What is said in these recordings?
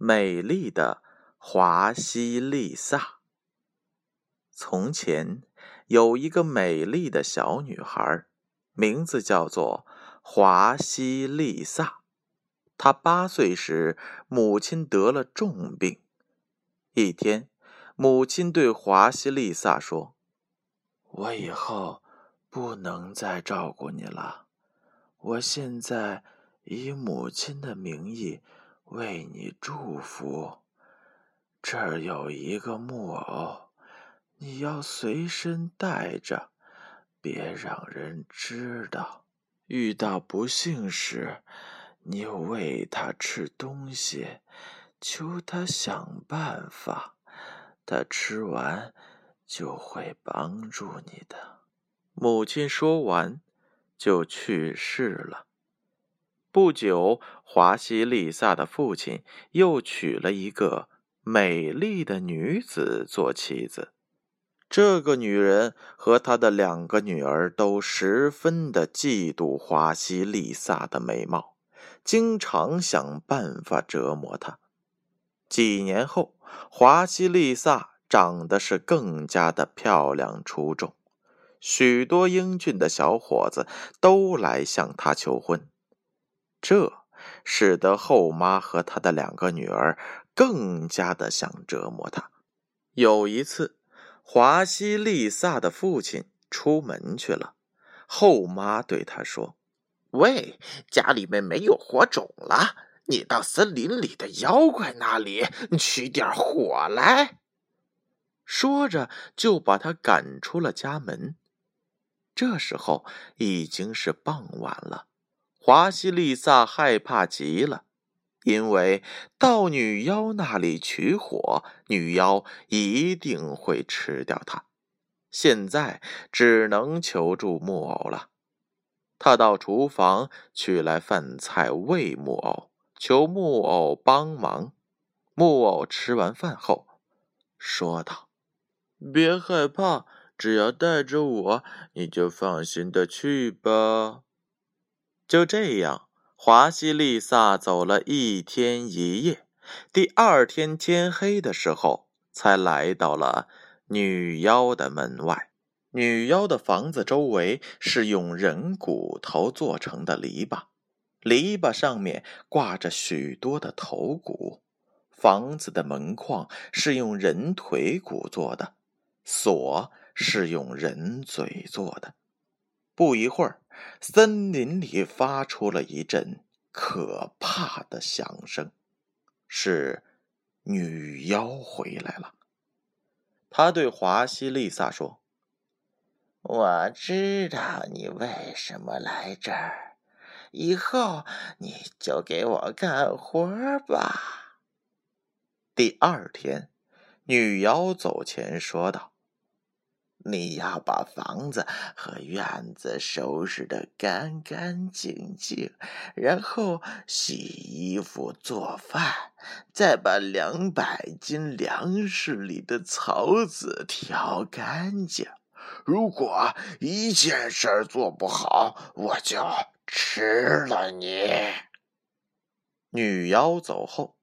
美丽的华西丽萨。从前有一个美丽的小女孩，名字叫做华西丽萨。她八岁时，母亲得了重病。一天，母亲对华西丽萨说：“我以后不能再照顾你了。我现在以母亲的名义。”为你祝福。这儿有一个木偶，你要随身带着，别让人知道。遇到不幸时，你喂他吃东西，求他想办法，他吃完就会帮助你的。母亲说完，就去世了。不久，华西丽萨的父亲又娶了一个美丽的女子做妻子。这个女人和她的两个女儿都十分的嫉妒华西丽萨的美貌，经常想办法折磨她。几年后，华西丽萨长得是更加的漂亮出众，许多英俊的小伙子都来向她求婚。这使得后妈和她的两个女儿更加的想折磨她。有一次，华西丽萨的父亲出门去了，后妈对他说：“喂，家里面没有火种了，你到森林里的妖怪那里取点火来。”说着，就把他赶出了家门。这时候已经是傍晚了。华西丽萨害怕极了，因为到女妖那里取火，女妖一定会吃掉她。现在只能求助木偶了。他到厨房取来饭菜喂木偶，求木偶帮忙。木偶吃完饭后，说道：“别害怕，只要带着我，你就放心的去吧。”就这样，华西丽萨走了一天一夜。第二天天黑的时候，才来到了女妖的门外。女妖的房子周围是用人骨头做成的篱笆，篱笆上面挂着许多的头骨。房子的门框是用人腿骨做的，锁是用人嘴做的。不一会儿。森林里发出了一阵可怕的响声，是女妖回来了。她对华西丽萨说：“我知道你为什么来这儿，以后你就给我干活吧。”第二天，女妖走前说道。你要把房子和院子收拾得干干净净，然后洗衣服、做饭，再把两百斤粮食里的草籽挑干净。如果一件事做不好，我就吃了你。女妖走后，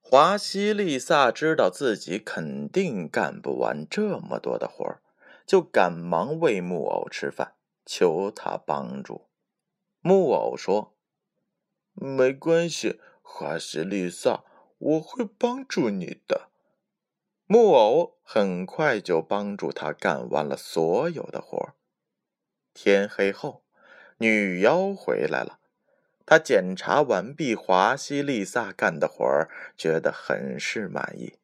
华西丽萨知道自己肯定干不完这么多的活儿。就赶忙喂木偶吃饭，求他帮助。木偶说：“没关系，华西丽萨，我会帮助你的。”木偶很快就帮助他干完了所有的活天黑后，女妖回来了，她检查完毕华西丽萨干的活儿，觉得很是满意，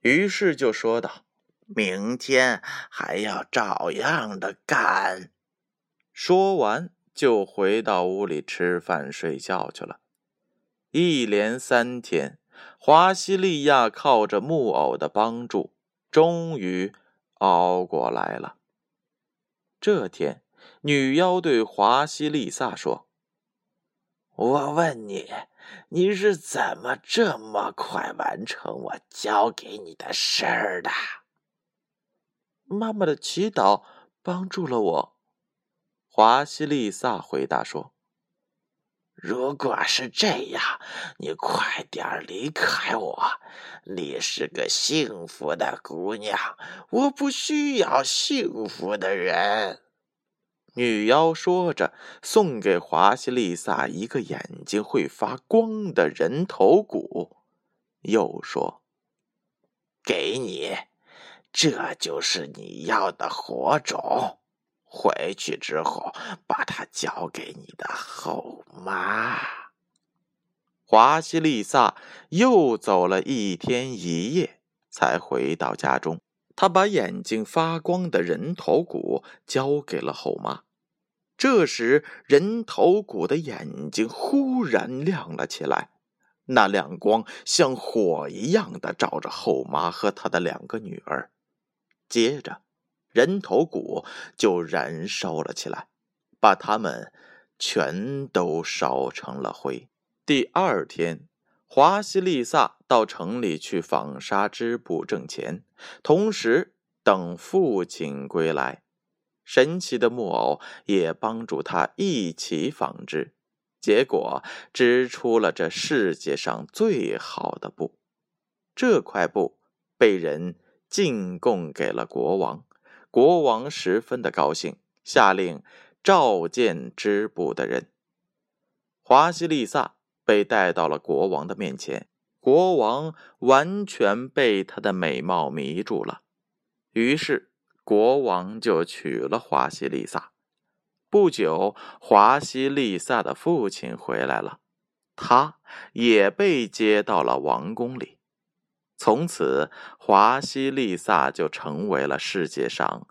于是就说道。明天还要照样的干。说完，就回到屋里吃饭睡觉去了。一连三天，华西利亚靠着木偶的帮助，终于熬过来了。这天，女妖对华西丽萨说：“我问你，你是怎么这么快完成我交给你的事儿的？”妈妈的祈祷帮助了我。华西丽萨回答说：“如果是这样，你快点离开我。你是个幸福的姑娘，我不需要幸福的人。”女妖说着，送给华西丽萨一个眼睛会发光的人头骨，又说：“给你。”这就是你要的火种，回去之后把它交给你的后妈。华西丽萨又走了一天一夜，才回到家中。他把眼睛发光的人头骨交给了后妈。这时，人头骨的眼睛忽然亮了起来，那亮光像火一样的照着后妈和她的两个女儿。接着，人头骨就燃烧了起来，把他们全都烧成了灰。第二天，华西丽萨到城里去纺纱织布挣钱，同时等父亲归来。神奇的木偶也帮助他一起纺织，结果织出了这世界上最好的布。这块布被人。进贡给了国王，国王十分的高兴，下令召见织布的人。华西丽萨被带到了国王的面前，国王完全被她的美貌迷住了，于是国王就娶了华西丽萨。不久，华西丽萨的父亲回来了，他也被接到了王宫里。从此，华西丽萨就成为了世界上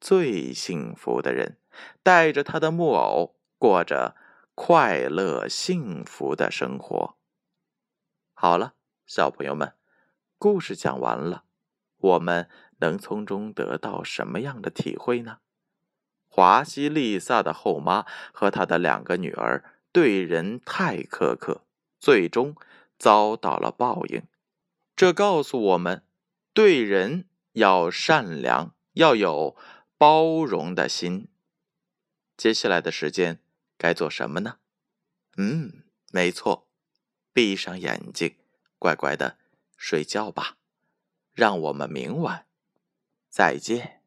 最幸福的人，带着他的木偶，过着快乐幸福的生活。好了，小朋友们，故事讲完了，我们能从中得到什么样的体会呢？华西丽萨的后妈和她的两个女儿对人太苛刻，最终遭到了报应。这告诉我们，对人要善良，要有包容的心。接下来的时间该做什么呢？嗯，没错，闭上眼睛，乖乖的睡觉吧。让我们明晚再见。